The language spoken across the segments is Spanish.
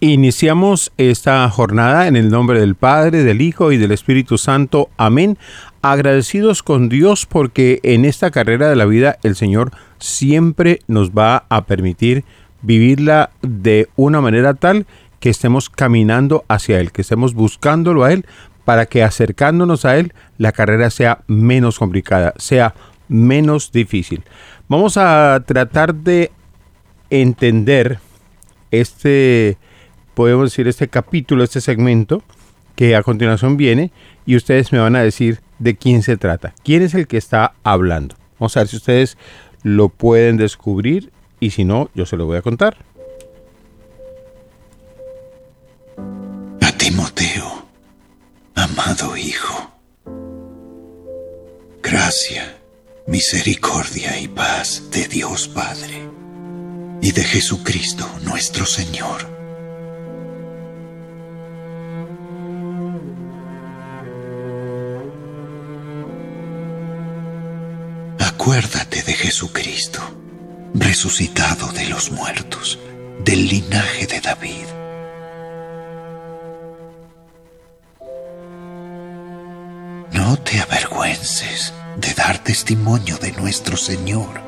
Iniciamos esta jornada en el nombre del Padre, del Hijo y del Espíritu Santo. Amén. Agradecidos con Dios porque en esta carrera de la vida el Señor siempre nos va a permitir vivirla de una manera tal que estemos caminando hacia Él, que estemos buscándolo a Él para que acercándonos a Él la carrera sea menos complicada, sea menos difícil. Vamos a tratar de entender este podemos decir, este capítulo, este segmento, que a continuación viene, y ustedes me van a decir de quién se trata, quién es el que está hablando. Vamos a ver si ustedes lo pueden descubrir y si no, yo se lo voy a contar. A Timoteo, amado Hijo, gracia, misericordia y paz de Dios Padre y de Jesucristo nuestro Señor Acuérdate de Jesucristo, resucitado de los muertos, del linaje de David. No te avergüences de dar testimonio de nuestro Señor,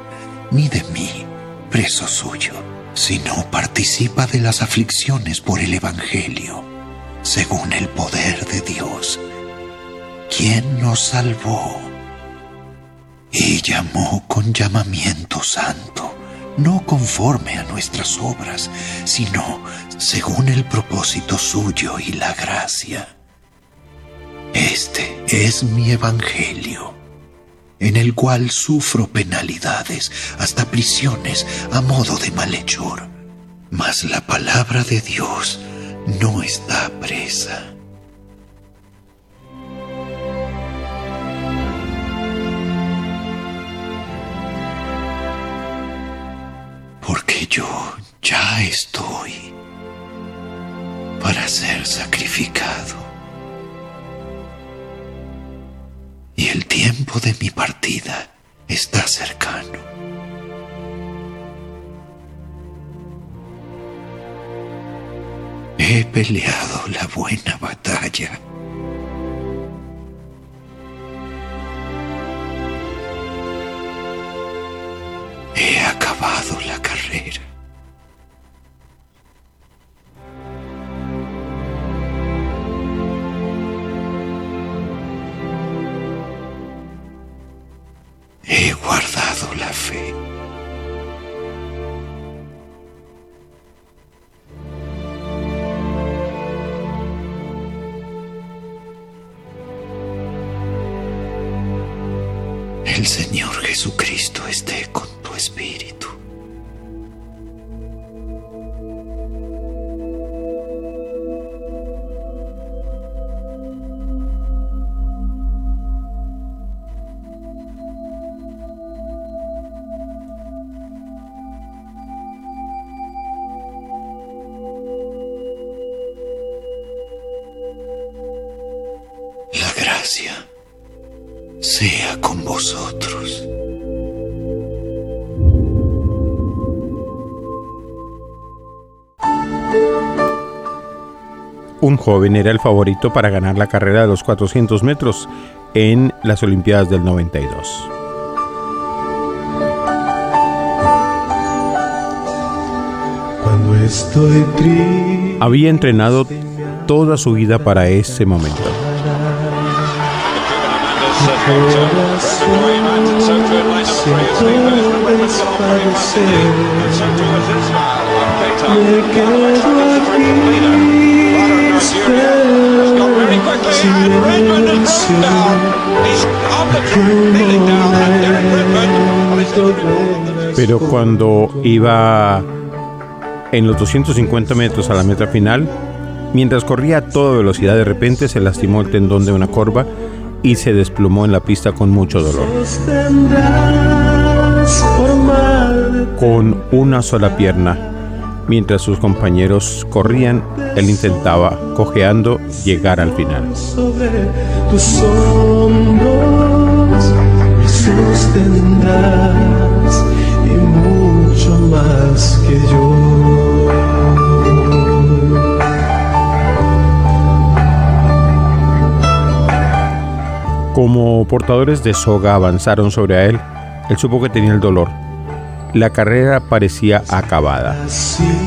ni de mí, preso suyo, sino participa de las aflicciones por el Evangelio, según el poder de Dios, quien nos salvó y llamó con llamamiento santo, no conforme a nuestras obras, sino según el propósito suyo y la gracia. Este es mi evangelio, en el cual sufro penalidades, hasta prisiones a modo de malhechor. Mas la palabra de Dios no está presa yo ya estoy para ser sacrificado. Y el tiempo de mi partida está cercano. He peleado la buena batalla la carrera. Gracia sea con vosotros. un joven era el favorito para ganar la carrera de los 400 metros en las Olimpiadas del 92. Cuando estoy Había entrenado toda su vida para ese momento. Pero cuando iba en los 250 metros a la meta final, mientras corría a toda velocidad, de repente se lastimó el tendón de una corva y se desplomó en la pista con mucho dolor. Con una sola pierna, Mientras sus compañeros corrían, él intentaba, cojeando, llegar al final. Y mucho más que yo. Como portadores de soga avanzaron sobre él, él supo que tenía el dolor. La carrera parecía acabada.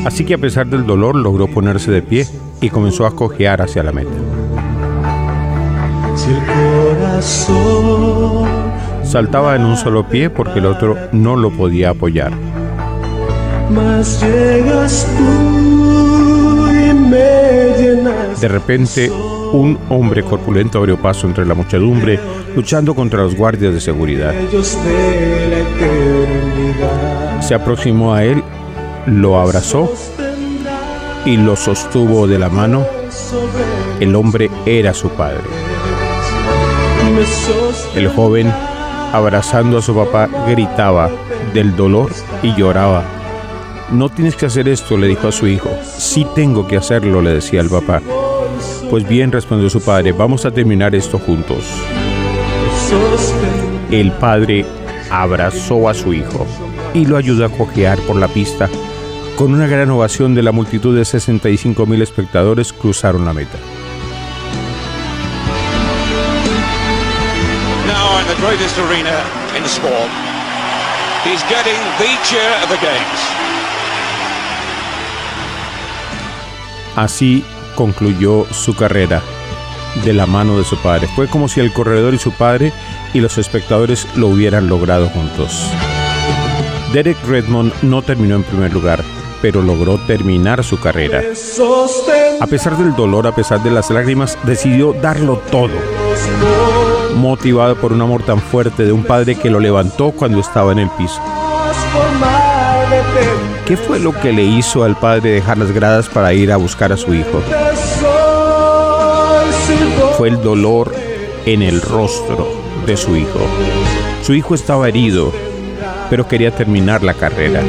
Así que a pesar del dolor logró ponerse de pie y comenzó a cojear hacia la meta. Saltaba en un solo pie porque el otro no lo podía apoyar. De repente, un hombre corpulento abrió paso entre la muchedumbre, luchando contra los guardias de seguridad. Se aproximó a él, lo abrazó y lo sostuvo de la mano. El hombre era su padre. El joven, abrazando a su papá, gritaba del dolor y lloraba. No tienes que hacer esto, le dijo a su hijo. Sí tengo que hacerlo, le decía el papá. Pues bien, respondió su padre, vamos a terminar esto juntos. El padre abrazó a su hijo y lo ayudó a cojear por la pista. Con una gran ovación de la multitud de 65 mil espectadores cruzaron la meta. Now in the greatest arena in sport, he's getting the cheer of the games. Así concluyó su carrera de la mano de su padre. Fue como si el corredor y su padre y los espectadores lo hubieran logrado juntos. Derek Redmond no terminó en primer lugar, pero logró terminar su carrera. A pesar del dolor, a pesar de las lágrimas, decidió darlo todo. Motivado por un amor tan fuerte de un padre que lo levantó cuando estaba en el piso. ¿Qué fue lo que le hizo al padre dejar las gradas para ir a buscar a su hijo? Fue el dolor en el rostro de su hijo. Su hijo estaba herido, pero quería terminar la carrera.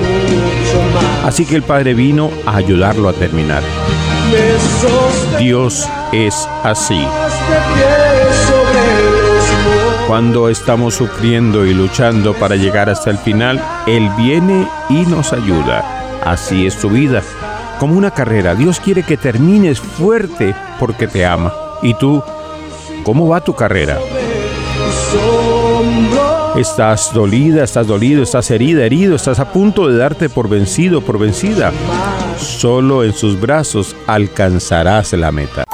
Así que el padre vino a ayudarlo a terminar. Dios es así. Cuando estamos sufriendo y luchando para llegar hasta el final, Él viene y nos ayuda. Así es tu vida. Como una carrera, Dios quiere que termines fuerte porque te ama. ¿Y tú? ¿Cómo va tu carrera? Estás dolida, estás dolido, estás herida, herido, estás a punto de darte por vencido, por vencida. Solo en sus brazos alcanzarás la meta.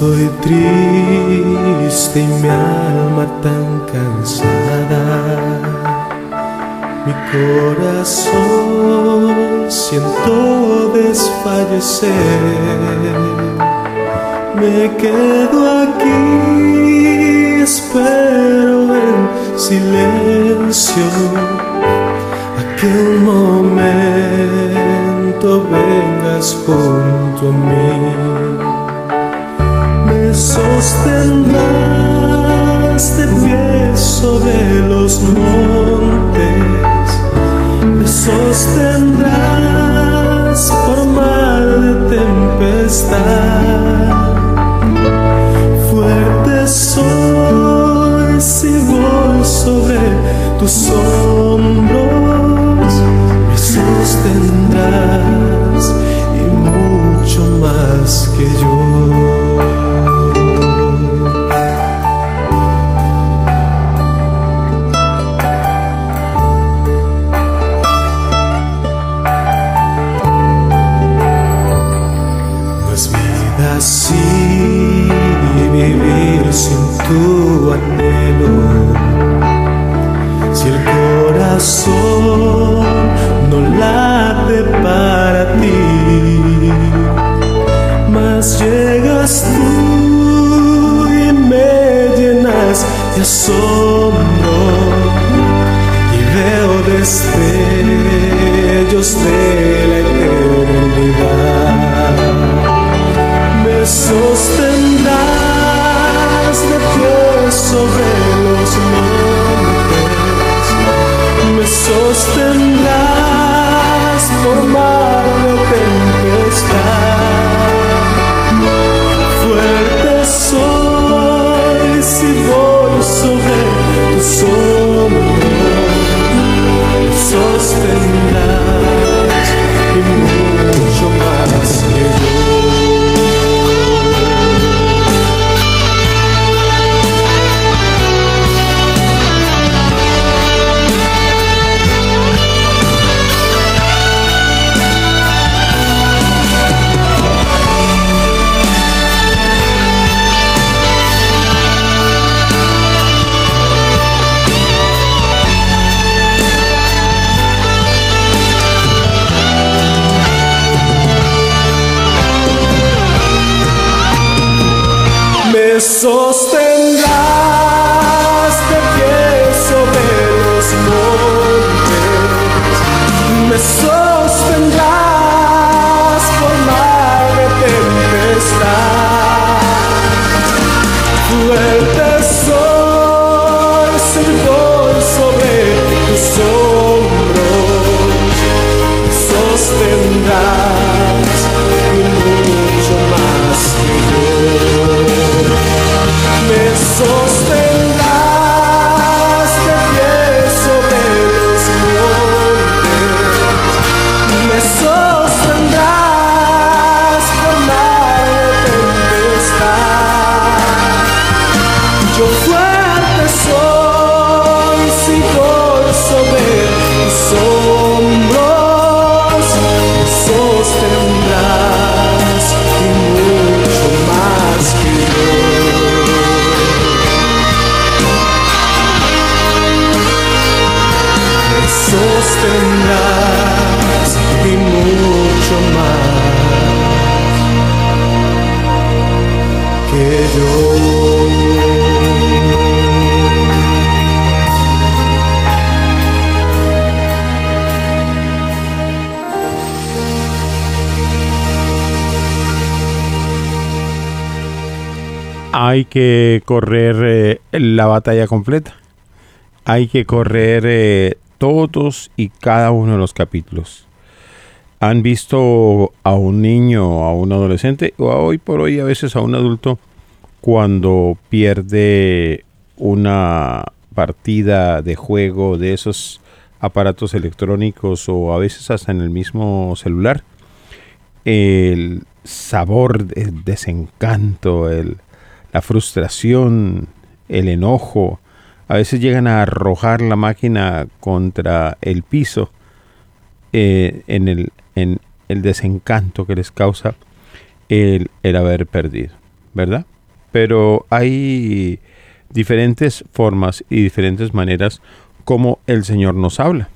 Estoy triste y mi alma tan cansada. Mi corazón siento desfallecer. Me quedo aquí, espero en silencio a que un momento vengas junto a mí sostendrás de pie sobre los montes, me sostendrás por mar de tempestad. Fuerte soy si voy sobre tus hombros, Eu sou Hay que correr eh, la batalla completa. Hay que correr eh, todos y cada uno de los capítulos. ¿Han visto a un niño, a un adolescente o a hoy por hoy a veces a un adulto cuando pierde una partida de juego de esos aparatos electrónicos o a veces hasta en el mismo celular? El sabor, el desencanto, el, la frustración, el enojo, a veces llegan a arrojar la máquina contra el piso eh, en, el, en el desencanto que les causa el, el haber perdido, ¿verdad? Pero hay diferentes formas y diferentes maneras como el Señor nos habla.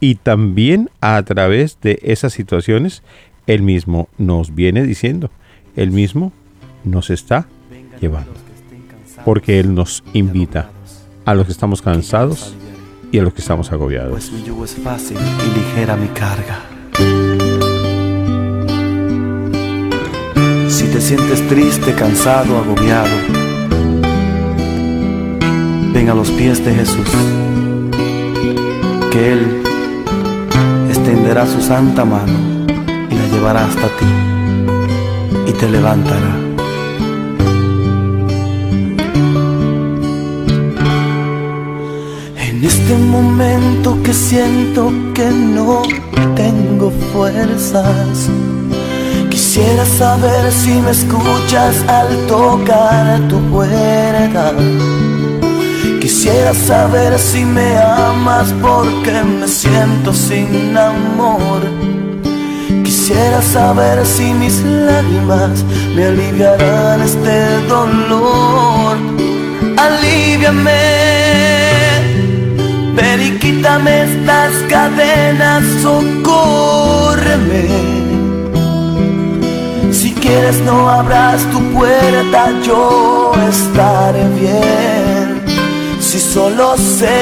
Y también a través de esas situaciones, Él mismo nos viene diciendo, Él mismo nos está llevando. Porque Él nos invita a los que estamos cansados y a los que estamos agobiados. Pues mi yugo es fácil y ligera mi carga. Si te sientes triste, cansado, agobiado, ven a los pies de Jesús, que Él extenderá su santa mano y la llevará hasta ti y te levantará. En este momento que siento que no tengo fuerzas, quisiera saber si me escuchas al tocar tu puerta. Quisiera saber si me amas porque me siento sin amor. Quisiera saber si mis lágrimas me aliviarán este dolor. Aliviame. Ven y quítame estas cadenas, socórreme. Si quieres no abras tu puerta, yo estaré bien. Si solo sé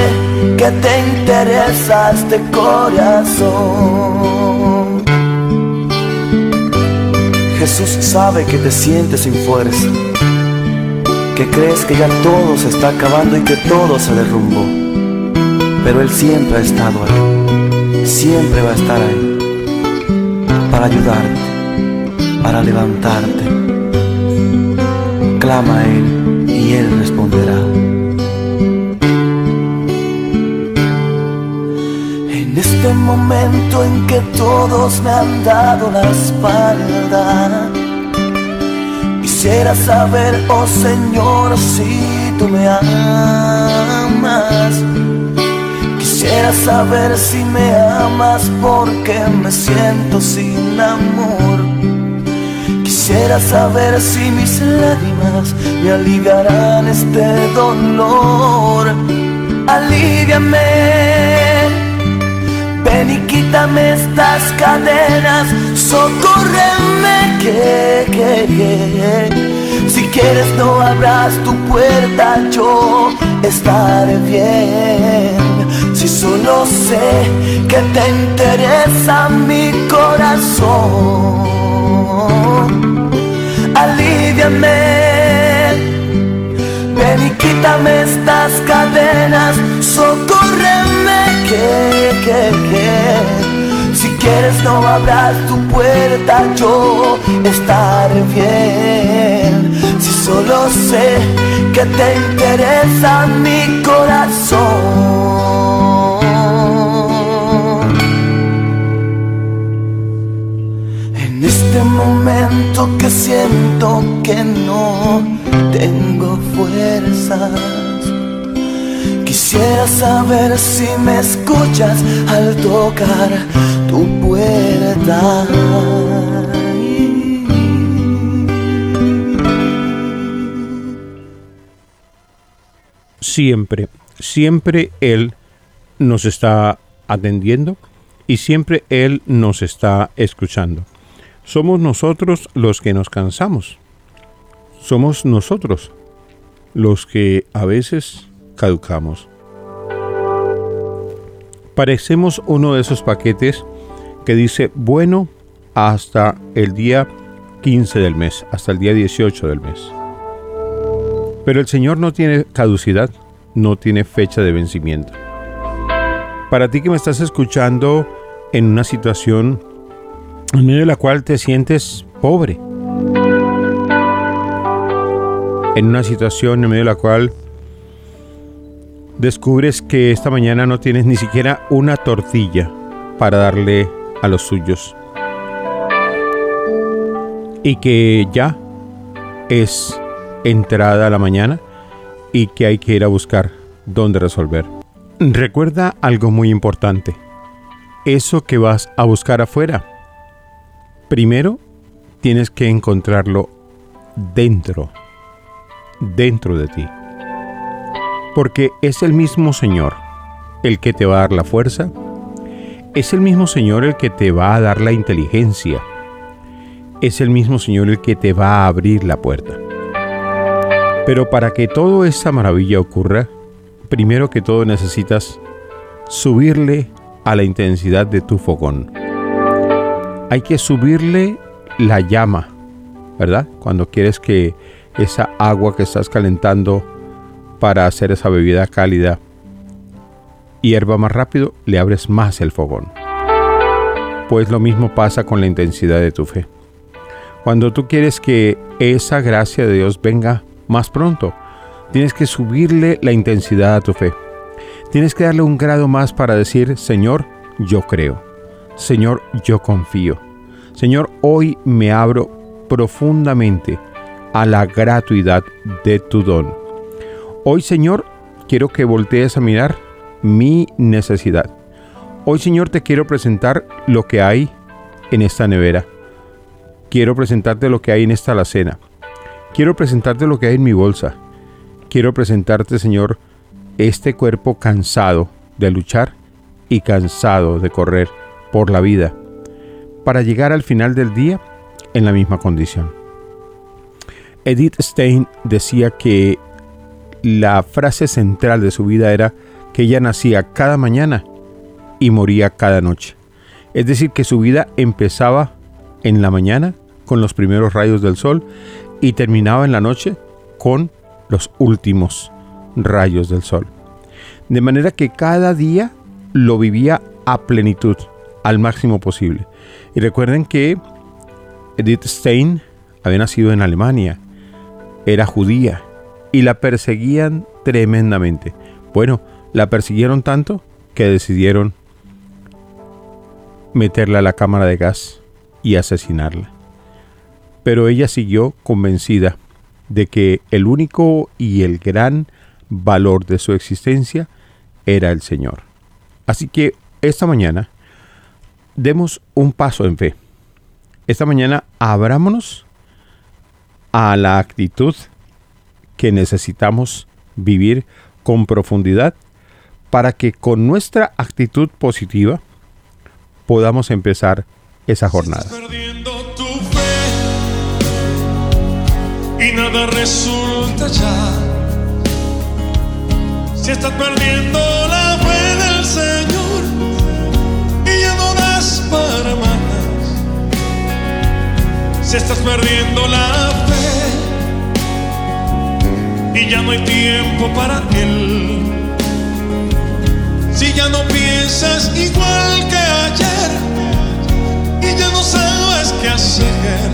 que te interesa este corazón. Jesús sabe que te sientes sin fuerza, que crees que ya todo se está acabando y que todo se derrumbó pero Él siempre ha estado ahí, siempre va a estar ahí, para ayudarte, para levantarte. Clama a Él y Él responderá. En este momento en que todos me han dado la espalda, quisiera saber, oh Señor, si tú me amas. Quisiera saber si me amas porque me siento sin amor. Quisiera saber si mis lágrimas me aliviarán este dolor. Aliviame, ven y quítame estas cadenas, socórreme que, que. Si quieres no abras tu puerta, yo estaré bien. Solo sé que te interesa mi corazón, aliviame. Ven y quítame estas cadenas, socórreme que, que, que si quieres no abras tu puerta, yo estaré bien. Si solo sé que te interesa mi corazón. Momento que siento que no tengo fuerzas Quisiera saber si me escuchas al tocar tu puerta. Siempre, siempre Él nos está atendiendo y siempre Él nos está escuchando. Somos nosotros los que nos cansamos. Somos nosotros los que a veces caducamos. Parecemos uno de esos paquetes que dice bueno hasta el día 15 del mes, hasta el día 18 del mes. Pero el Señor no tiene caducidad, no tiene fecha de vencimiento. Para ti que me estás escuchando en una situación en medio de la cual te sientes pobre, en una situación en medio de la cual descubres que esta mañana no tienes ni siquiera una tortilla para darle a los suyos. Y que ya es entrada la mañana y que hay que ir a buscar dónde resolver. Recuerda algo muy importante. Eso que vas a buscar afuera, primero tienes que encontrarlo dentro, dentro de ti porque es el mismo Señor el que te va a dar la fuerza, es el mismo Señor el que te va a dar la inteligencia, es el mismo Señor el que te va a abrir la puerta. Pero para que toda esa maravilla ocurra, primero que todo necesitas subirle a la intensidad de tu fogón. Hay que subirle la llama, ¿verdad? Cuando quieres que esa agua que estás calentando para hacer esa bebida cálida hierva más rápido, le abres más el fogón. Pues lo mismo pasa con la intensidad de tu fe. Cuando tú quieres que esa gracia de Dios venga más pronto, tienes que subirle la intensidad a tu fe. Tienes que darle un grado más para decir, Señor, yo creo. Señor, yo confío. Señor, hoy me abro profundamente a la gratuidad de tu don. Hoy, Señor, quiero que voltees a mirar mi necesidad. Hoy, Señor, te quiero presentar lo que hay en esta nevera. Quiero presentarte lo que hay en esta alacena. Quiero presentarte lo que hay en mi bolsa. Quiero presentarte, Señor, este cuerpo cansado de luchar y cansado de correr por la vida, para llegar al final del día en la misma condición. Edith Stein decía que la frase central de su vida era que ella nacía cada mañana y moría cada noche. Es decir, que su vida empezaba en la mañana con los primeros rayos del sol y terminaba en la noche con los últimos rayos del sol. De manera que cada día lo vivía a plenitud, al máximo posible. Y recuerden que Edith Stein había nacido en Alemania, era judía, y la perseguían tremendamente. Bueno, la persiguieron tanto que decidieron meterla a la cámara de gas y asesinarla. Pero ella siguió convencida de que el único y el gran valor de su existencia era el Señor. Así que esta mañana demos un paso en fe. Esta mañana abrámonos a la actitud que necesitamos vivir con profundidad para que con nuestra actitud positiva podamos empezar esa jornada. y nada resulta ya. Si estás perdiendo Si estás perdiendo la fe y ya no hay tiempo para Él. Si ya no piensas igual que ayer y ya no sabes qué hacer.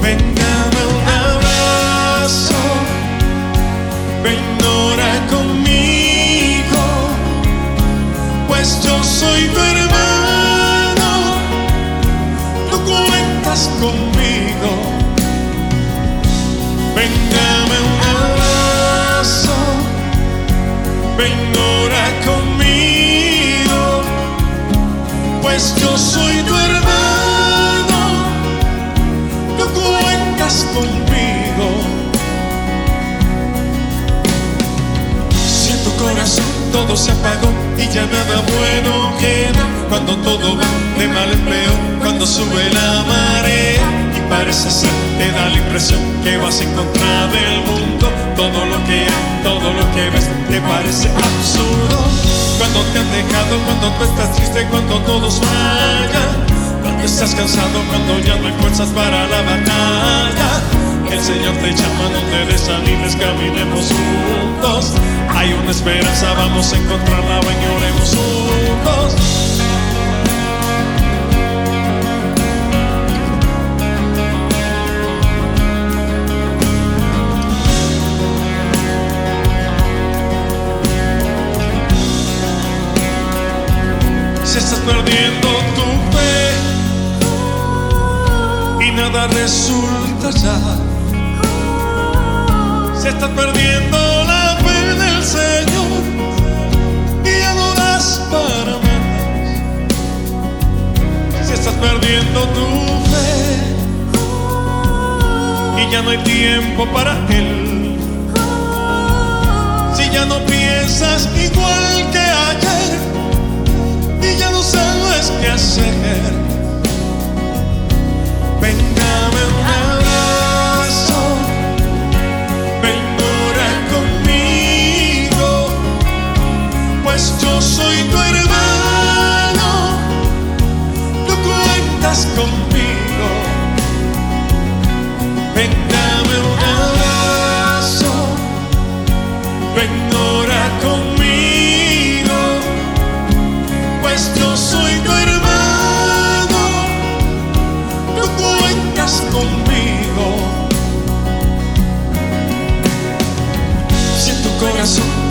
Véngame un abrazo, ven ora conmigo, pues yo soy tu ven ora conmigo, pues yo soy tu hermano, tú cuentas conmigo. Si en tu corazón todo se apagó y ya nada bueno queda, cuando todo va de mal en peor, cuando sube la marea parece ser, te da la impresión que vas en contra del mundo, todo lo que hay, todo lo que ves, te parece absurdo. Cuando te han dejado, cuando tú estás triste, cuando todos fallan, cuando estás cansado, cuando ya no hay fuerzas para la batalla. El Señor te llama, no te desanimes, caminemos juntos. Hay una esperanza, vamos a encontrarla, y juntos. Perdiendo tu fe y nada resulta ya. Si estás perdiendo la fe del Señor y ya no das para más. Si estás perdiendo tu fe y ya no hay tiempo para Él. Si ya no piensas igual que sabes hacer. Véngame un abrazo, ven ora conmigo, pues yo soy tu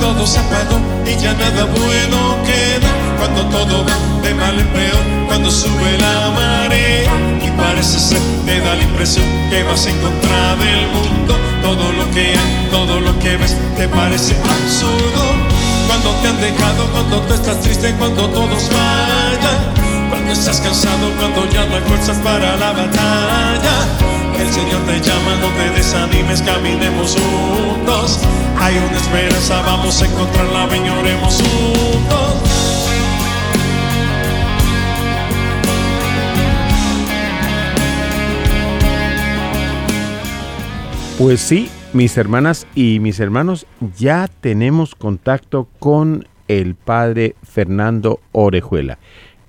todo se apagó y ya nada bueno queda, cuando todo va de mal en peor, cuando sube la marea y parece ser, te da la impresión que vas en contra del mundo, todo lo que hay, todo lo que ves, te parece absurdo. Cuando te han dejado, cuando tú estás triste, cuando todos fallan, cuando estás cansado, cuando ya no hay fuerzas para la batalla. El Señor te llama, no te desanimes, caminemos juntos. Hay una esperanza, vamos a encontrarla, ven y oremos juntos. Pues sí, mis hermanas y mis hermanos, ya tenemos contacto con el padre Fernando Orejuela.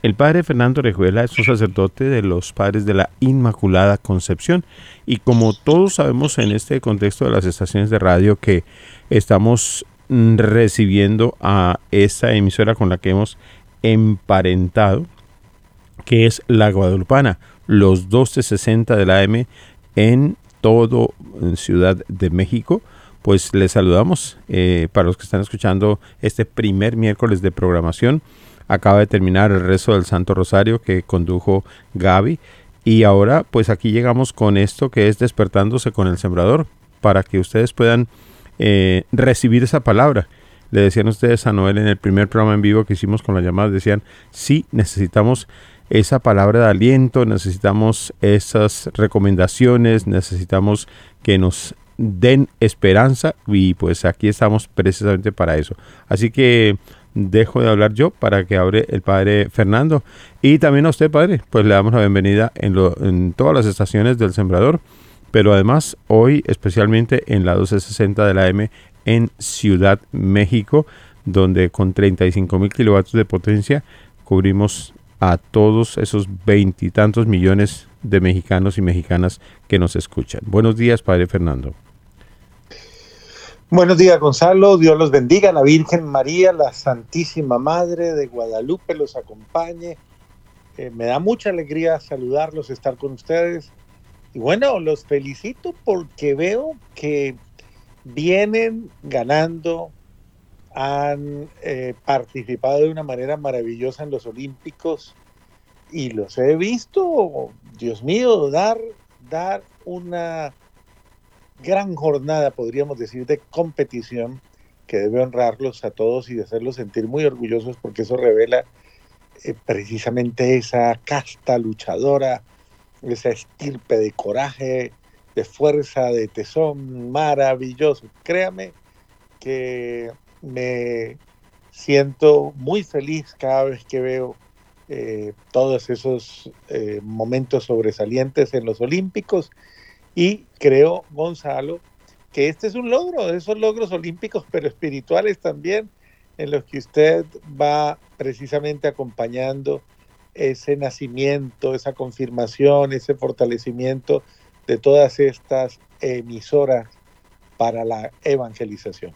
El padre Fernando Orejuela es un sacerdote de los padres de la Inmaculada Concepción y como todos sabemos en este contexto de las estaciones de radio que estamos mm, recibiendo a esta emisora con la que hemos emparentado, que es la Guadalupana, los 1260 de la AM en todo Ciudad de México, pues les saludamos eh, para los que están escuchando este primer miércoles de programación. Acaba de terminar el rezo del Santo Rosario que condujo Gaby y ahora pues aquí llegamos con esto que es despertándose con el sembrador para que ustedes puedan eh, recibir esa palabra. Le decían ustedes a Noel en el primer programa en vivo que hicimos con las llamadas, decían, sí, necesitamos esa palabra de aliento, necesitamos esas recomendaciones, necesitamos que nos den esperanza y pues aquí estamos precisamente para eso. Así que dejo de hablar yo para que hable el padre Fernando y también a usted padre, pues le damos la bienvenida en, lo, en todas las estaciones del Sembrador pero además hoy especialmente en la 1260 de la M en Ciudad México, donde con 35 mil kilovatios de potencia cubrimos a todos esos veintitantos millones de mexicanos y mexicanas que nos escuchan. Buenos días, Padre Fernando. Buenos días, Gonzalo. Dios los bendiga. La Virgen María, la Santísima Madre de Guadalupe, los acompañe. Eh, me da mucha alegría saludarlos, estar con ustedes. Y bueno, los felicito porque veo que vienen ganando, han eh, participado de una manera maravillosa en los Olímpicos y los he visto, Dios mío, dar, dar una gran jornada, podríamos decir, de competición que debe honrarlos a todos y hacerlos sentir muy orgullosos porque eso revela eh, precisamente esa casta luchadora, esa estirpe de coraje, de fuerza, de tesón maravilloso. Créame que me siento muy feliz cada vez que veo eh, todos esos eh, momentos sobresalientes en los Olímpicos y creo, Gonzalo, que este es un logro, de esos logros olímpicos, pero espirituales también, en los que usted va precisamente acompañando ese nacimiento, esa confirmación, ese fortalecimiento de todas estas emisoras para la evangelización.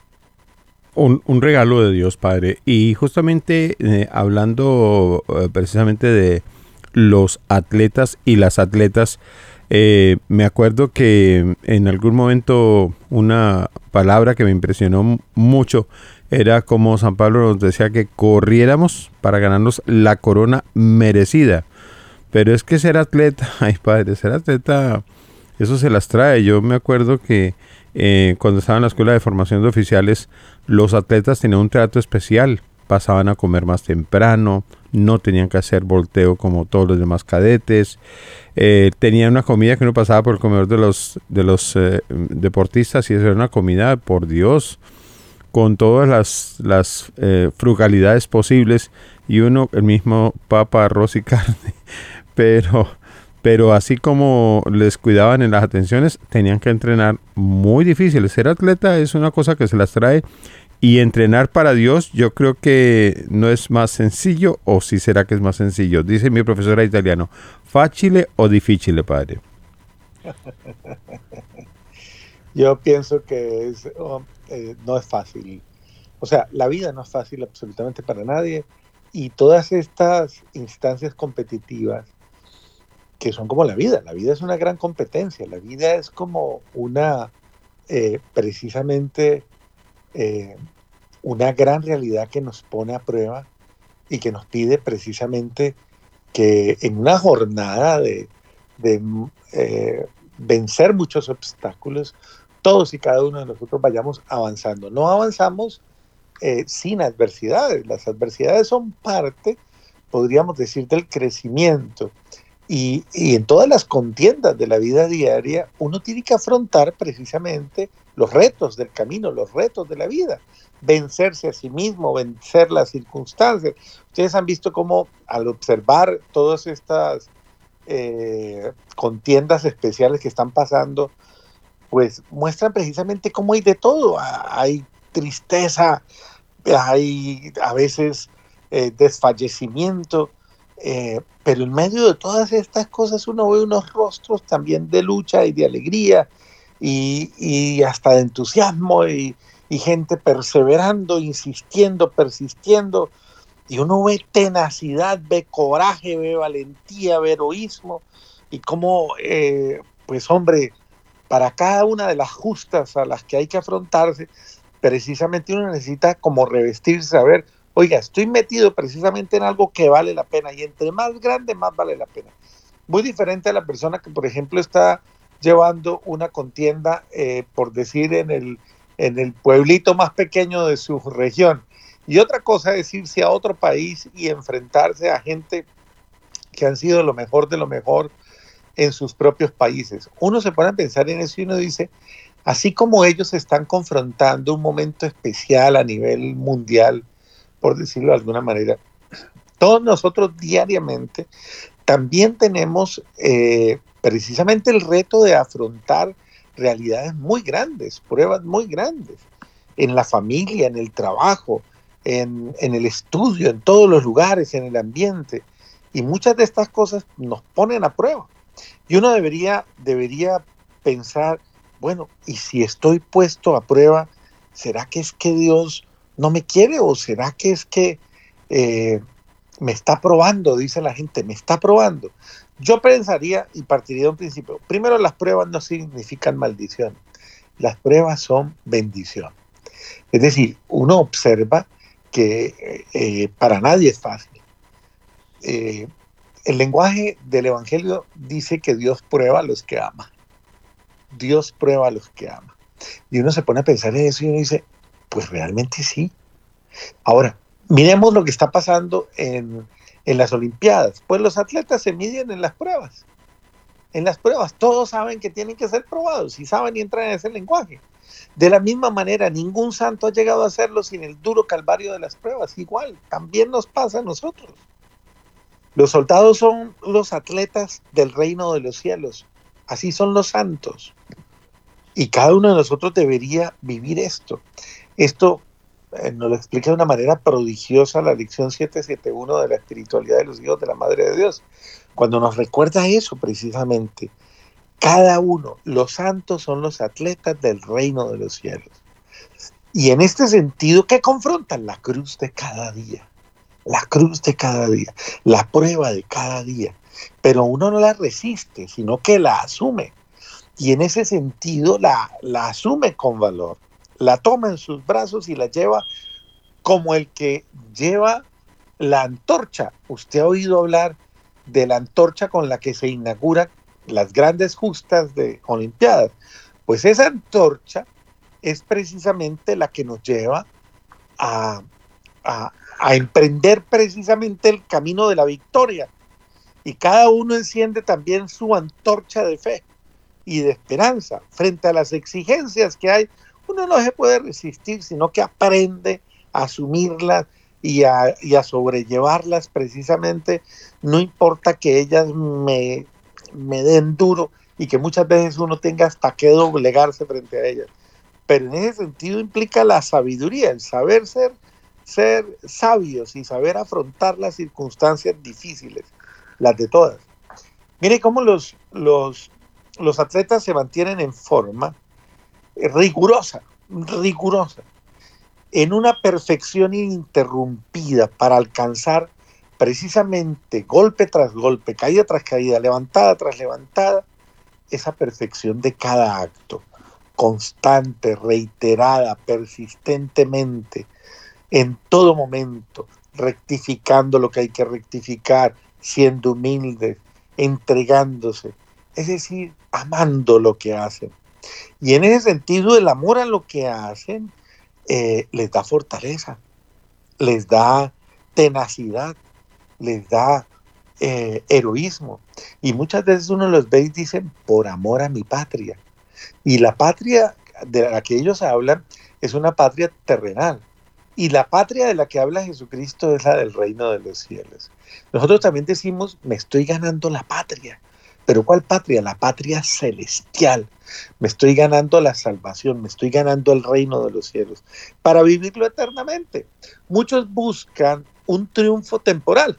Un, regalo de Dios, Padre. Y justamente eh, hablando eh, precisamente de los atletas y las atletas, eh, me acuerdo que en algún momento una palabra que me impresionó mucho era como San Pablo nos decía que corriéramos para ganarnos la corona merecida. Pero es que ser atleta, ay padre, ser atleta, eso se las trae. Yo me acuerdo que eh, cuando estaba en la escuela de formación de oficiales, los atletas tenían un trato especial. Pasaban a comer más temprano, no tenían que hacer volteo como todos los demás cadetes. Eh, tenían una comida que uno pasaba por el comedor de los, de los eh, deportistas y esa era una comida, por Dios, con todas las, las eh, frugalidades posibles y uno, el mismo papa, arroz y carne. Pero, pero así como les cuidaban en las atenciones, tenían que entrenar muy difícil. Ser atleta es una cosa que se las trae y entrenar para Dios yo creo que no es más sencillo o si será que es más sencillo. Dice mi profesora italiano, ¿fácil o difícil, padre? yo pienso que oh, eh, no es fácil. O sea, la vida no es fácil absolutamente para nadie y todas estas instancias competitivas que son como la vida, la vida es una gran competencia, la vida es como una, eh, precisamente, eh, una gran realidad que nos pone a prueba y que nos pide precisamente que en una jornada de, eh, vencer muchos obstáculos, todos y cada uno de nosotros vayamos avanzando. No avanzamos eh, sin adversidades. Las adversidades son parte, podríamos decir, del crecimiento. Y, en todas las contiendas de la vida diaria, uno tiene que afrontar precisamente los retos del camino, los retos de la vida, vencerse a sí mismo, vencer las circunstancias. Ustedes han visto cómo al observar todas estas eh, contiendas especiales que están pasando, pues muestran precisamente cómo hay de todo. Hay tristeza, hay a veces eh, desfallecimiento, eh, pero en medio de todas estas cosas uno ve unos rostros también de lucha y de alegría, y, hasta de entusiasmo y, gente perseverando, insistiendo, persistiendo. Y uno ve tenacidad, ve coraje, ve valentía, ve heroísmo. Y como, eh, pues hombre, para cada una de las justas a las que hay que afrontarse, precisamente uno necesita como revestirse, saber, oiga, estoy metido precisamente en algo que vale la pena. Y entre más grande, más vale la pena. Muy diferente a la persona que, por ejemplo, está llevando una contienda, eh, por decir, en el, en el pueblito más pequeño de su región. Y otra cosa es irse a otro país y enfrentarse a gente que han sido lo mejor de lo mejor en sus propios países. Uno se pone a pensar en eso y uno dice, así como ellos están confrontando un momento especial a nivel mundial, por decirlo de alguna manera, todos nosotros diariamente también tenemos eh, precisamente el reto de afrontar realidades muy grandes, pruebas muy grandes, en la familia, en el trabajo, en, en, el estudio, en todos los lugares, en el ambiente. Y muchas de estas cosas nos ponen a prueba. Y uno debería, debería pensar, bueno, ¿y si estoy puesto a prueba, será que es que Dios no me quiere o será que es que eh, me está probando, dice la gente, me está probando? Yo pensaría y partiría de un principio. Primero, las pruebas no significan maldición. Las pruebas son bendición. Es decir, uno observa que eh, para nadie es fácil. Eh, el lenguaje del Evangelio dice que Dios prueba a los que ama. Dios prueba a los que ama. Y uno se pone a pensar en eso y uno dice, pues realmente sí. Ahora, miremos lo que está pasando en, en las Olimpiadas. Pues los atletas se miden en las pruebas. En las pruebas, todos saben que tienen que ser probados y saben y entran en ese lenguaje. De la misma manera, ningún santo ha llegado a hacerlo sin el duro calvario de las pruebas. Igual, también nos pasa a nosotros. Los soldados son los atletas del reino de los cielos. Así son los santos. Y cada uno de nosotros debería vivir esto. Esto eh, nos lo explica de una manera prodigiosa la lección 771 de la espiritualidad de los hijos de la Madre de Dios, cuando nos recuerda eso precisamente. Cada uno, los santos son los atletas del reino de los cielos. Y en este sentido, ¿qué confrontan? La cruz de cada día, la cruz de cada día, la prueba de cada día. Pero uno no la resiste, sino que la asume. Y en ese sentido la, la asume con valor la toma en sus brazos y la lleva como el que lleva la antorcha. Usted ha oído hablar de la antorcha con la que se inauguran las grandes justas de Olimpiadas. Pues esa antorcha es precisamente la que nos lleva a, a, a, emprender precisamente el camino de la victoria. Y cada uno enciende también su antorcha de fe y de esperanza frente a las exigencias que hay uno no se puede resistir, sino que aprende a asumirlas y a, sobrellevarlas precisamente, no importa que ellas me, me den duro y que muchas veces uno tenga hasta que doblegarse frente a ellas. Pero en ese sentido implica la sabiduría, el saber ser, ser sabios y saber afrontar las circunstancias difíciles, las de todas. Mire cómo los, los, los atletas se mantienen en forma rigurosa, rigurosa, en una perfección ininterrumpida para alcanzar precisamente golpe tras golpe, caída tras caída, levantada tras levantada, esa perfección de cada acto, constante, reiterada, persistentemente, en todo momento, rectificando lo que hay que rectificar, siendo humildes, entregándose, es decir, amando lo que hacen. Y en ese sentido, el amor a lo que hacen eh, les da fortaleza, les da tenacidad, les da eh, heroísmo. Y muchas veces uno los ve y dicen, por amor a mi patria. Y la patria de la que ellos hablan es una patria terrenal. Y la patria de la que habla Jesucristo es la del reino de los cielos. Nosotros también decimos, me estoy ganando la patria. Pero ¿cuál patria? La patria celestial. Me estoy ganando la salvación, me estoy ganando el reino de los cielos para vivirlo eternamente. Muchos buscan un triunfo temporal.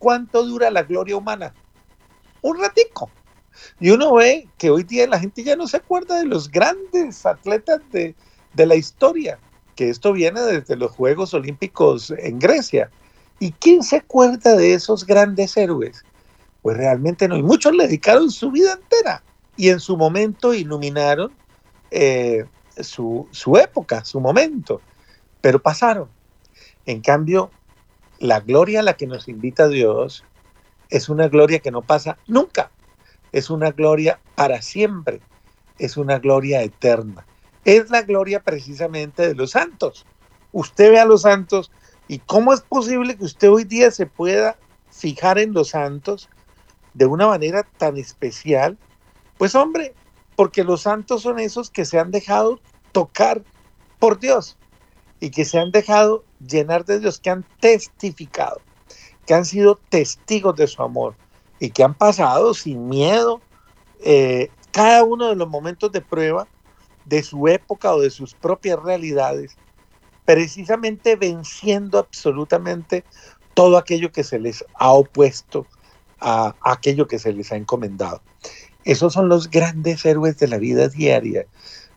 ¿Cuánto dura la gloria humana? Un ratico. Y uno ve que hoy día la gente ya no se acuerda de los grandes atletas de, de la historia, que esto viene desde los Juegos Olímpicos en Grecia. ¿Y quién se acuerda de esos grandes héroes? Pues realmente no. Y muchos le dedicaron su vida entera y en su momento iluminaron eh, su, su época, su momento, pero pasaron. En cambio, la gloria a la que nos invita Dios es una gloria que no pasa nunca, es una gloria para siempre, es una gloria eterna. Es la gloria precisamente de los santos. Usted ve a los santos y cómo es posible que usted hoy día se pueda fijar en los santos de una manera tan especial? Pues hombre, porque los santos son esos que se han dejado tocar por Dios y que se han dejado llenar de Dios, que han testificado, que han sido testigos de su amor y que han pasado sin miedo eh, cada uno de los momentos de prueba de su época o de sus propias realidades, precisamente venciendo absolutamente todo aquello que se les ha opuesto a aquello que se les ha encomendado. Esos son los grandes héroes de la vida diaria,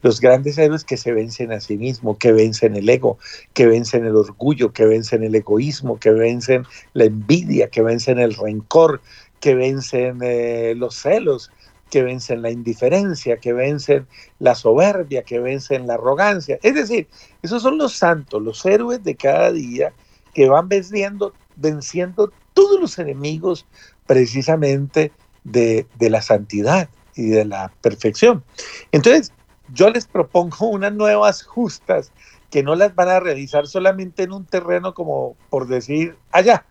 los grandes héroes que se vencen a sí mismos, que vencen el ego, que vencen el orgullo, que vencen el egoísmo, que vencen la envidia, que vencen el rencor, que vencen eh, los celos, que vencen la indiferencia, que vencen la soberbia, que vencen la arrogancia. Es decir, esos son los santos, los héroes de cada día que van venciendo, venciendo todos los enemigos precisamente de, de la santidad y de la perfección. Entonces, yo les propongo unas nuevas justas que no las van a realizar solamente en un terreno como por decir allá,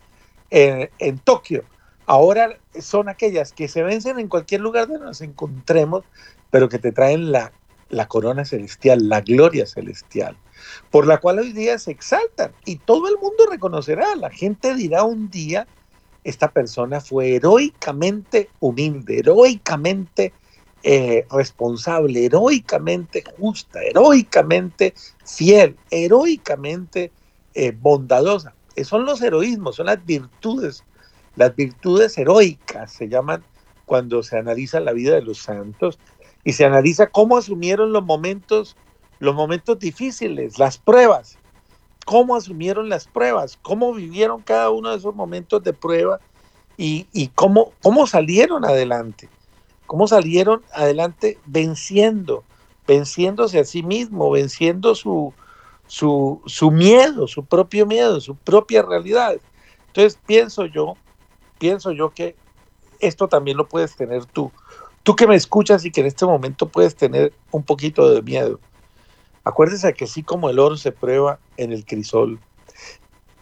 en Tokio. Ahora son aquellas que se vencen en cualquier lugar donde nos encontremos, pero que te traen la, la corona celestial, la gloria celestial, por la cual hoy día se exaltan y todo el mundo reconocerá, la gente dirá un día, esta persona fue heroicamente humilde, heroicamente eh, responsable, heroicamente justa, heroicamente fiel, heroicamente eh, bondadosa. son los heroísmos, son las virtudes, las virtudes heroicas se llaman cuando se analiza la vida de los santos y se analiza cómo asumieron los momentos, los momentos difíciles, las pruebas, cómo asumieron las pruebas, cómo vivieron cada uno de esos momentos de prueba y, cómo, cómo salieron adelante cómo salieron adelante venciendo, venciéndose a sí mismo, venciendo su, su, su miedo, su propio miedo, su propia realidad. Entonces pienso yo, pienso yo que esto también lo puedes tener tú. Tú que me escuchas y que en este momento puedes tener un poquito de miedo. Acuérdese que así como el oro se prueba en el crisol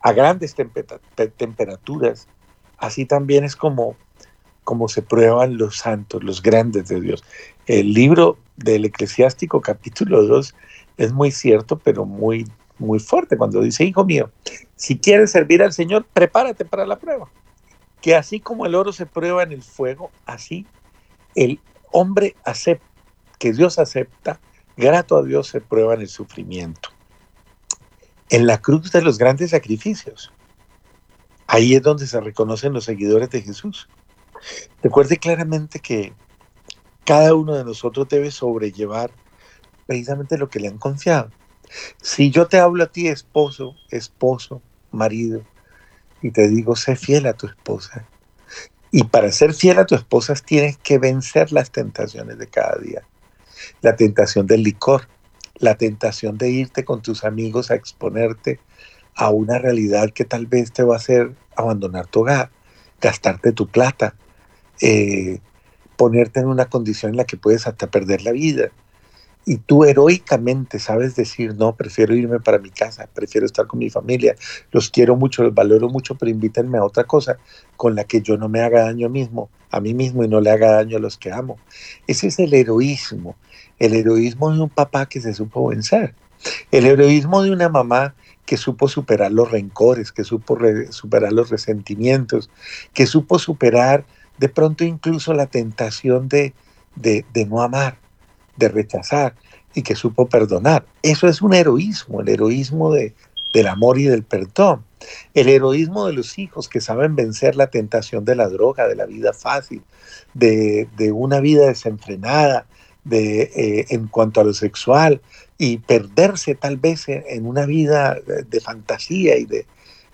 a grandes temperaturas, así también es como como se prueban los santos, los grandes de Dios. El libro del eclesiástico capítulo 2 es muy cierto, pero muy, muy fuerte cuando dice, hijo mío, si quieres servir al Señor, prepárate para la prueba. Que así como el oro se prueba en el fuego, así el hombre acepta, que Dios acepta, grato a Dios se prueba en el sufrimiento. En la cruz de los grandes sacrificios, ahí es donde se reconocen los seguidores de Jesús. Recuerde claramente que cada uno de nosotros debe sobrellevar precisamente lo que le han confiado. Si yo te hablo a ti, esposo, esposo, marido, y te digo, sé fiel a tu esposa. Y para ser fiel a tu esposa tienes que vencer las tentaciones de cada día. La tentación del licor, la tentación de irte con tus amigos a exponerte a una realidad que tal vez te va a hacer abandonar tu hogar, gastarte tu plata, eh, ponerte en una condición en la que puedes hasta perder la vida. Y tú heroicamente sabes decir, no, prefiero irme para mi casa, prefiero estar con mi familia, los quiero mucho, los valoro mucho, pero invítenme a otra cosa con la que yo no me haga daño mismo, a mí mismo y no le haga daño a los que amo. Ese es el heroísmo, el heroísmo de un papá que se supo vencer, el heroísmo de una mamá que supo superar los rencores, que supo superar los resentimientos, que supo superar de pronto incluso la tentación de, de, no amar, de rechazar y que supo perdonar. Eso es un heroísmo, el heroísmo de, del amor y del perdón. El heroísmo de los hijos que saben vencer la tentación de la droga, de la vida fácil, de, de una vida desenfrenada, de, eh, en cuanto a lo sexual, y perderse tal vez en, una vida de fantasía y de,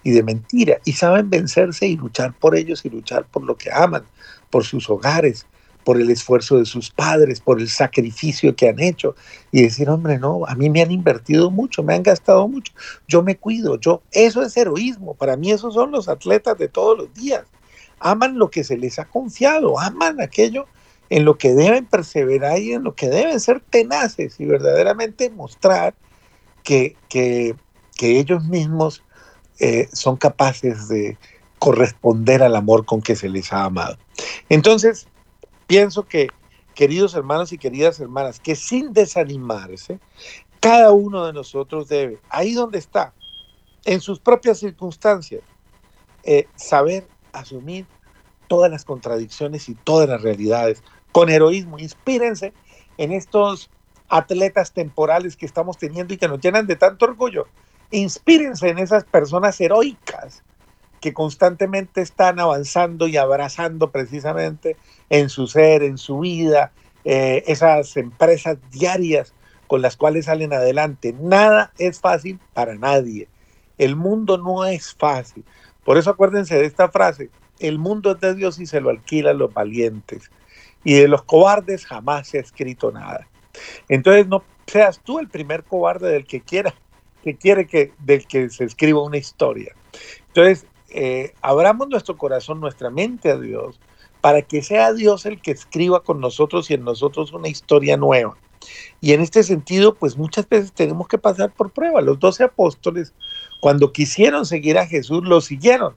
y de mentira, y saben vencerse y luchar por ellos y luchar por lo que aman, por sus hogares, por el esfuerzo de sus padres, por el sacrificio que han hecho. Y decir, hombre, no, a mí me han invertido mucho, me han gastado mucho, yo me cuido, yo, eso es heroísmo, para mí esos son los atletas de todos los días, aman lo que se les ha confiado, aman aquello en lo que deben perseverar y en lo que deben ser tenaces y verdaderamente mostrar que, que, ellos mismos eh, son capaces de corresponder al amor con que se les ha amado. Entonces, pienso que, queridos hermanos y queridas hermanas, que sin desanimarse, cada uno de nosotros debe, ahí donde está, en sus propias circunstancias, eh, saber asumir todas las contradicciones y todas las realidades con heroísmo. Inspírense en estos atletas temporales que estamos teniendo y que nos llenan de tanto orgullo. Inspírense en esas personas heroicas que constantemente están avanzando y abrazando precisamente en su ser, en su vida, eh, esas empresas diarias con las cuales salen adelante. Nada es fácil para nadie. El mundo no es fácil. Por eso acuérdense de esta frase, el mundo es de Dios y se lo alquila a los valientes. Y de los cobardes jamás se ha escrito nada. Entonces no seas tú el primer cobarde del que quiera, que quiere que, del que se escriba una historia. Entonces, eh, abramos nuestro corazón, nuestra mente a Dios, para que sea Dios el que escriba con nosotros y en nosotros una historia nueva. Y en este sentido, pues muchas veces tenemos que pasar por prueba. Los doce apóstoles, cuando quisieron seguir a Jesús, lo siguieron.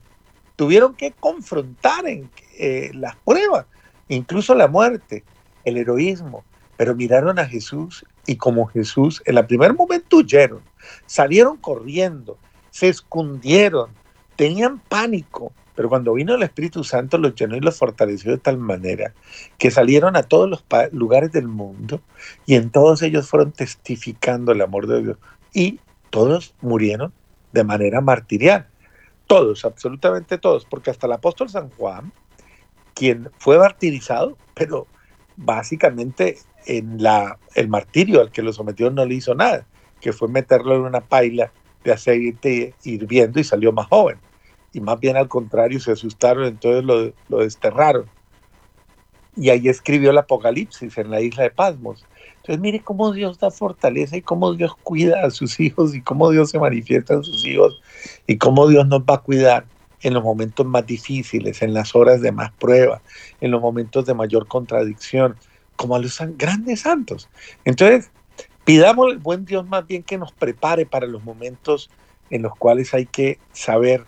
Tuvieron que confrontar en, eh, las pruebas, incluso la muerte, el heroísmo, pero miraron a Jesús y como Jesús, en el primer momento huyeron, salieron corriendo, se escondieron, tenían pánico, pero cuando vino el Espíritu Santo los llenó y los fortaleció de tal manera que salieron a todos los lugares del mundo y en todos ellos fueron testificando el amor de Dios. Y todos murieron de manera martirial. Todos, absolutamente todos, porque hasta el apóstol San Juan, quien fue martirizado, pero básicamente en la, el martirio al que lo sometió no le hizo nada, que fue meterlo en una paila de aceite hirviendo y salió más joven y más bien al contrario se asustaron, entonces lo, lo desterraron. Y ahí escribió el Apocalipsis en la isla de Pasmos. Entonces mire cómo Dios da fortaleza y cómo Dios cuida a sus hijos y cómo Dios se manifiesta en sus hijos y cómo Dios nos va a cuidar en los momentos más difíciles, en las horas de más prueba, en los momentos de mayor contradicción, como a los grandes santos. Entonces, pidamos al buen Dios más bien que nos prepare para los momentos en los cuales hay que saber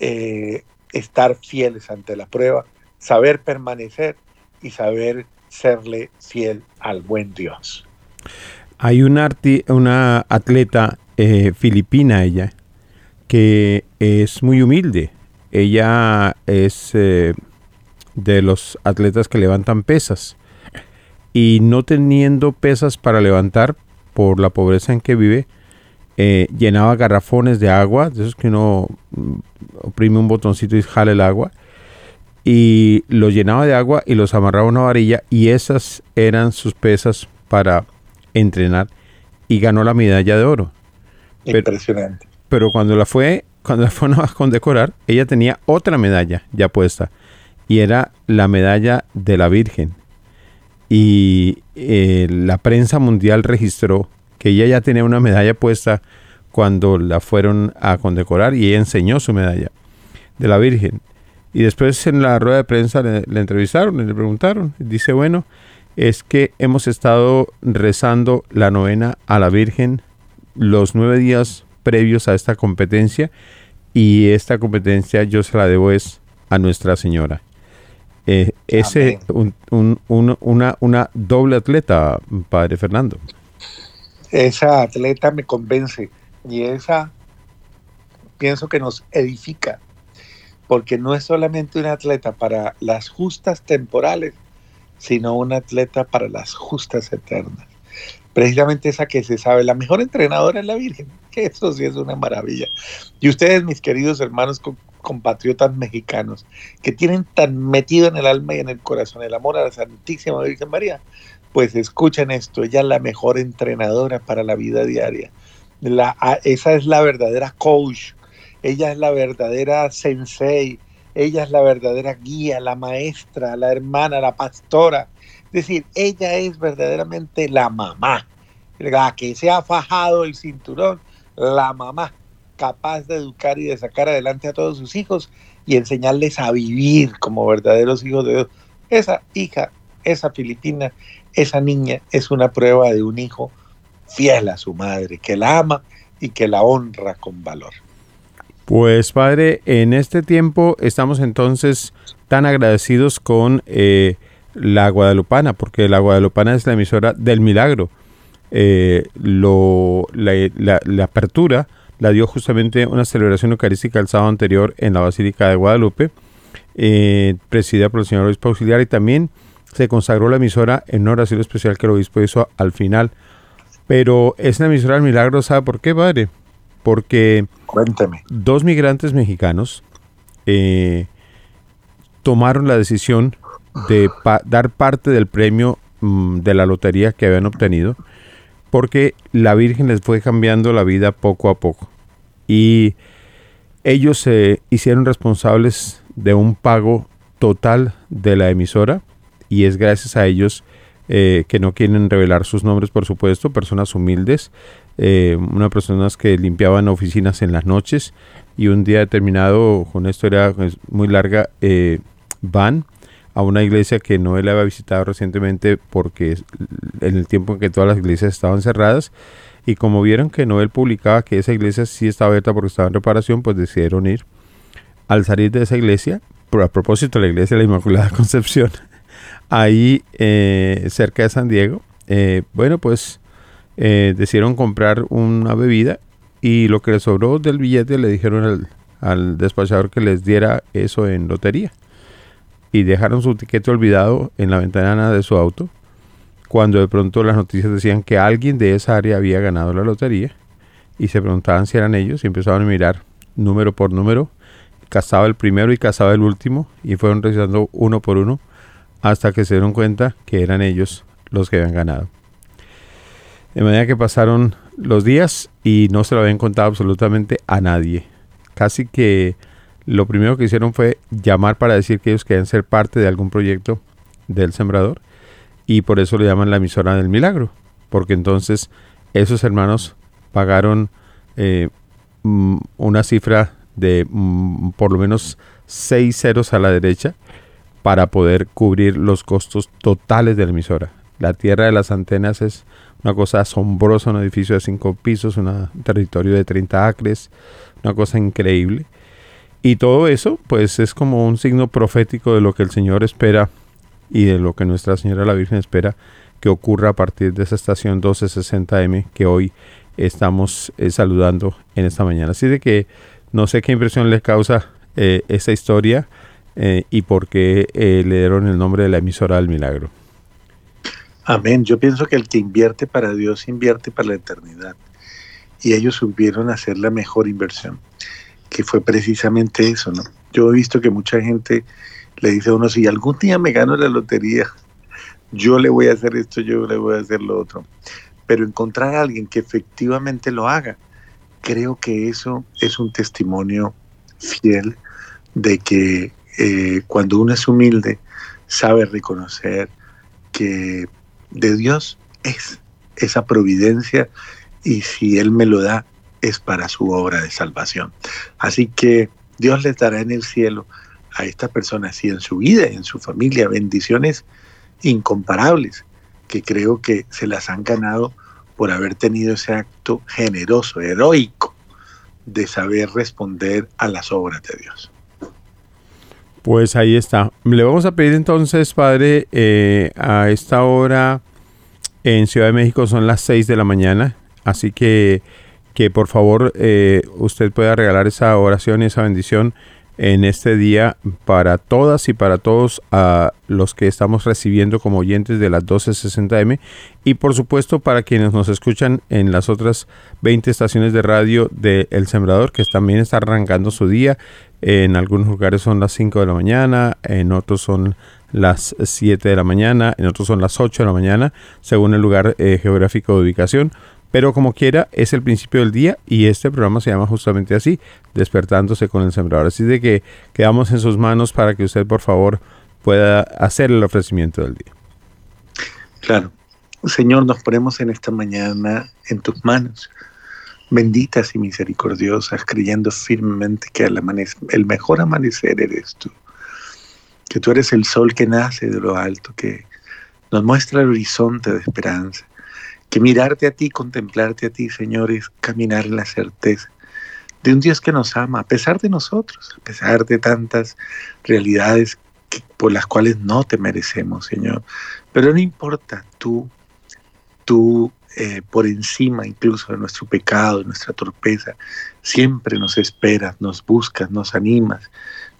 eh, estar fieles ante la prueba, saber permanecer y saber serle fiel al buen Dios. Hay una, una atleta eh, filipina, ella, que es muy humilde. Ella es eh, de los atletas que levantan pesas. Y no teniendo pesas para levantar por la pobreza en que vive, eh, llenaba garrafones de agua, de esos que uno mm, oprime un botoncito y jala el agua, y los llenaba de agua y los amarraba a una varilla y esas eran sus pesas para entrenar y ganó la medalla de oro. Impresionante. Pero, cuando la fue, cuando la fue a condecorar, ella tenía otra medalla ya puesta y era la medalla de la Virgen. Y eh, la prensa mundial registró que ella ya tenía una medalla puesta cuando la fueron a condecorar y ella enseñó su medalla de la Virgen. Y después en la rueda de prensa le, entrevistaron y le preguntaron. Dice, bueno, es que hemos estado rezando la novena a la Virgen los nueve días previos a esta competencia y esta competencia yo se la debo es a Nuestra Señora. Eh, ese, una, una doble atleta, Padre Fernando esa atleta me convence y esa pienso que nos edifica, porque no es solamente un atleta para las justas temporales, sino un atleta para las justas eternas. Precisamente esa que se sabe, la mejor entrenadora es la Virgen, que eso sí es una maravilla. Y ustedes, mis queridos hermanos compatriotas mexicanos, que tienen tan metido en el alma y en el corazón el amor a la Santísima Virgen María, pues escuchen esto, ella es la mejor entrenadora para la vida diaria. Esa es la verdadera coach, ella es la verdadera sensei, ella es la verdadera guía, la maestra, la hermana, la pastora. Decir, ella es verdaderamente la mamá, la que se ha fajado el cinturón, la mamá capaz de educar y de sacar adelante a todos sus hijos y enseñarles a vivir como verdaderos hijos de Dios. Esa hija, esa filipina, esa niña es una prueba de un hijo fiel a su madre, que la ama y que la honra con valor. Pues padre, en este tiempo estamos entonces tan agradecidos con eh, la Guadalupana, porque la Guadalupana es la emisora del milagro. Eh, lo, la, apertura la dio justamente una celebración eucarística el sábado anterior en la Basílica de Guadalupe, eh, presidida por el señor obispo auxiliar y también se consagró la emisora en una oración especial que el obispo hizo al final. Pero es la emisora del milagro, ¿sabe por qué, padre? Porque Cuéntame. dos migrantes mexicanos eh, tomaron la decisión de dar parte del premio mm, de la lotería que habían obtenido porque la Virgen les fue cambiando la vida poco a poco. Y ellos se hicieron responsables de un pago total de la emisora y es gracias a ellos eh, que no quieren revelar sus nombres, por supuesto, personas humildes, eh, unas personas que limpiaban oficinas en las noches y un día determinado, con una historia pues, muy larga, eh, van a una iglesia que Noel había visitado recientemente porque en el tiempo en que todas las iglesias estaban cerradas y como vieron que Noel publicaba que esa iglesia sí estaba abierta porque estaba en reparación, pues decidieron ir. Al salir de esa iglesia, por a propósito la iglesia de la Inmaculada Concepción, ahí eh, cerca de San Diego, eh, bueno, pues eh, decidieron comprar una bebida y lo que les sobró del billete le dijeron al despachador que les diera eso en lotería. Y dejaron su tiquete olvidado en la ventana de su auto cuando de pronto las noticias decían que alguien de esa área había ganado la lotería y se preguntaban si eran ellos y empezaban a mirar número por número, cazaba el primero y cazaba el último y fueron revisando uno por uno hasta que se dieron cuenta que eran ellos los que habían ganado. De manera que pasaron los días y no se lo habían contado absolutamente a nadie. Casi que lo primero que hicieron fue llamar para decir que ellos querían ser parte de algún proyecto del sembrador y por eso le llaman la emisora del milagro, porque entonces esos hermanos pagaron eh, mm, una cifra de mm, por lo menos seis ceros a la derecha para poder cubrir los costos totales de la emisora. La tierra de las antenas es una cosa asombrosa, un edificio de cinco pisos, un territorio de 30 acres, una cosa increíble. Y todo eso, pues es como un signo profético de lo que el Señor espera y de lo que Nuestra Señora la Virgen espera que ocurra a partir de esa estación 1260M que hoy estamos eh, saludando en esta mañana. Así de que no sé qué impresión les causa eh, esta historia eh, y por qué eh, le dieron el nombre de la emisora del milagro. Amén. Yo pienso que el que invierte para Dios invierte para la eternidad. Y ellos supieron hacer la mejor inversión, que fue precisamente eso, ¿no? Yo he visto que mucha gente le dice a uno, si algún día me gano la lotería, yo le voy a hacer esto, yo le voy a hacer lo otro. Pero encontrar a alguien que efectivamente lo haga, creo que eso es un testimonio fiel de que eh, cuando uno es humilde, sabe reconocer que de Dios es esa providencia y si Él me lo da es para su obra de salvación. Así que Dios les dará en el cielo a esta persona, así en su vida y en su familia, bendiciones incomparables que creo que se las han ganado por haber tenido ese acto generoso, heroico, de saber responder a las obras de Dios. Pues ahí está. Le vamos a pedir entonces, padre, eh, a esta hora en Ciudad de México son las 6 de la mañana, así que que por favor eh, usted pueda regalar esa oración y esa bendición en este día para todas y para todos a los que estamos recibiendo como oyentes de las 1260M y por supuesto para quienes nos escuchan en las otras 20 estaciones de radio de El Sembrador que también está arrancando su día. En algunos lugares son las 5 de la mañana, en otros son las 7 de la mañana, en otros son las 8 de la mañana, según el lugar eh, geográfico de ubicación. Pero como quiera, es el principio del día y este programa se llama justamente así, despertándose con el sembrador. Así de que quedamos en sus manos para que usted por favor pueda hacer el ofrecimiento del día. Claro. Señor, nos ponemos en esta mañana en tus manos, benditas y misericordiosas, creyendo firmemente que el, el mejor amanecer eres tú, que tú eres el sol que nace de lo alto, que nos muestra el horizonte de esperanza, que mirarte a ti, contemplarte a ti, Señor, es caminar en la certeza de un Dios que nos ama, a pesar de nosotros, a pesar de tantas realidades por las cuales no te merecemos, Señor. Pero no importa, tú tú eh, por encima incluso de nuestro pecado, de nuestra torpeza, siempre nos esperas, nos buscas, nos animas,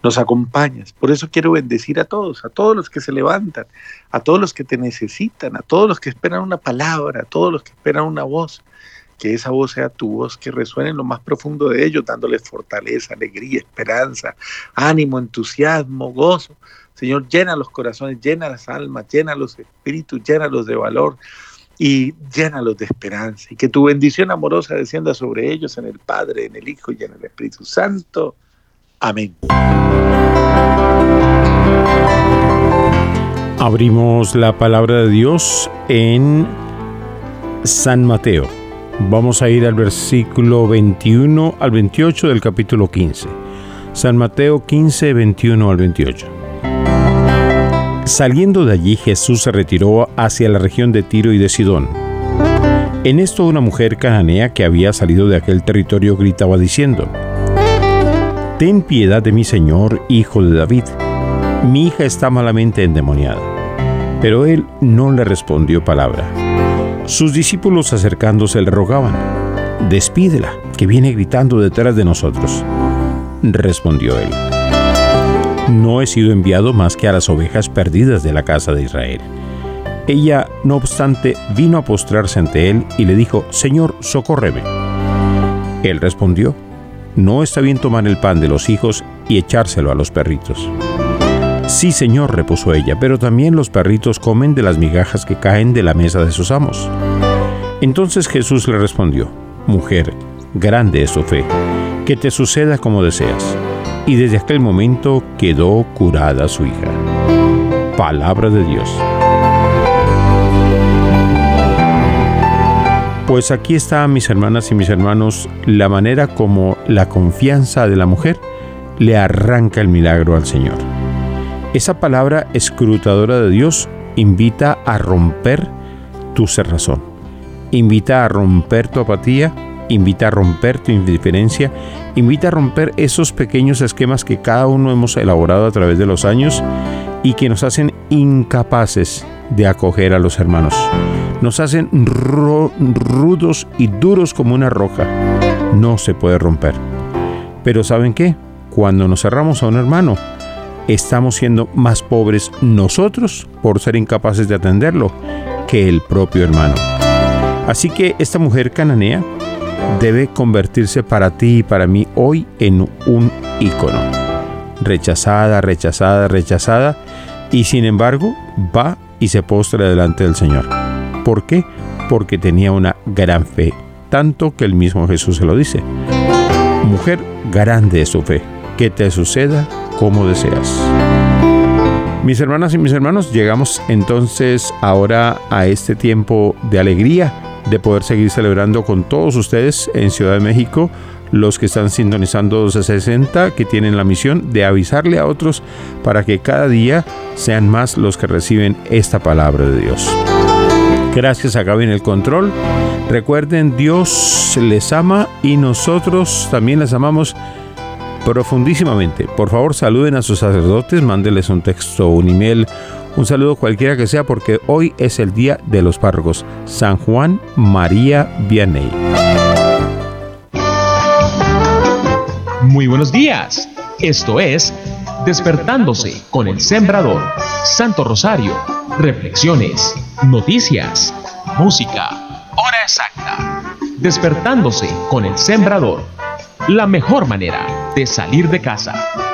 nos acompañas. Por eso quiero bendecir a todos, a todos los que se levantan, a todos los que te necesitan, a todos los que esperan una palabra, a todos los que esperan una voz. Que esa voz sea tu voz, que resuene en lo más profundo de ellos, dándoles fortaleza, alegría, esperanza, ánimo, entusiasmo, gozo. Señor, llena los corazones, llena las almas, llena los espíritus, llena-los de valor y llénalos de esperanza y que tu bendición amorosa descienda sobre ellos en el Padre, en el Hijo y en el Espíritu Santo. Amén. Abrimos la palabra de Dios en San Mateo. Vamos a ir al versículo 21 al 28 del capítulo 15. San Mateo 15, 21 al 28. Saliendo de allí Jesús se retiró hacia la región de Tiro y de Sidón. En esto una mujer cananea que había salido de aquel territorio gritaba diciendo, Ten piedad de mi Señor, hijo de David. Mi hija está malamente endemoniada. Pero él no le respondió palabra. Sus discípulos acercándose le rogaban, Despídela, que viene gritando detrás de nosotros. Respondió él no he sido enviado más que a las ovejas perdidas de la casa de Israel. Ella, no obstante, vino a postrarse ante él y le dijo, Señor, socórreme. Él respondió, No está bien tomar el pan de los hijos y echárselo a los perritos. Sí, Señor, repuso ella, pero también los perritos comen de las migajas que caen de la mesa de sus amos. Entonces Jesús le respondió, Mujer, grande es tu fe, que te suceda como deseas y desde aquel momento quedó curada su hija. Palabra de Dios. Pues aquí está, mis hermanas y mis hermanos, la manera como la confianza de la mujer le arranca el milagro al Señor. Esa palabra escrutadora de Dios invita a romper tu cerrazón, invita a romper tu apatía, invita a romper tu indiferencia, invita a romper esos pequeños esquemas que cada uno hemos elaborado a través de los años y que nos hacen incapaces de acoger a los hermanos. Nos hacen rudos y duros como una roca. No se puede romper. Pero ¿saben qué? Cuando nos cerramos a un hermano, estamos siendo más pobres nosotros por ser incapaces de atenderlo que el propio hermano. Así que esta mujer cananea debe convertirse para ti y para mí hoy en un ícono. Rechazada, rechazada, rechazada, y sin embargo va y se postra delante del Señor. ¿Por qué? Porque tenía una gran fe, tanto que el mismo Jesús se lo dice. Mujer, grande es su fe, que te suceda como deseas. Mis hermanas y mis hermanos, llegamos entonces ahora a este tiempo de alegría de poder seguir celebrando con todos ustedes en Ciudad de México, los que están sintonizando 1260, que tienen la misión de avisarle a otros para que cada día sean más los que reciben esta palabra de Dios. Gracias a Gaby en el control. Recuerden, Dios les ama y nosotros también les amamos profundísimamente. Por favor, saluden a sus sacerdotes, mándenles un texto, un email, un saludo cualquiera que sea porque hoy es el día de los párrocos. San Juan María Vianney. Muy buenos días. Esto es Despertándose con el Sembrador. Santo Rosario. Reflexiones. Noticias. Música. Hora exacta. Despertándose con el Sembrador. La mejor manera de salir de casa.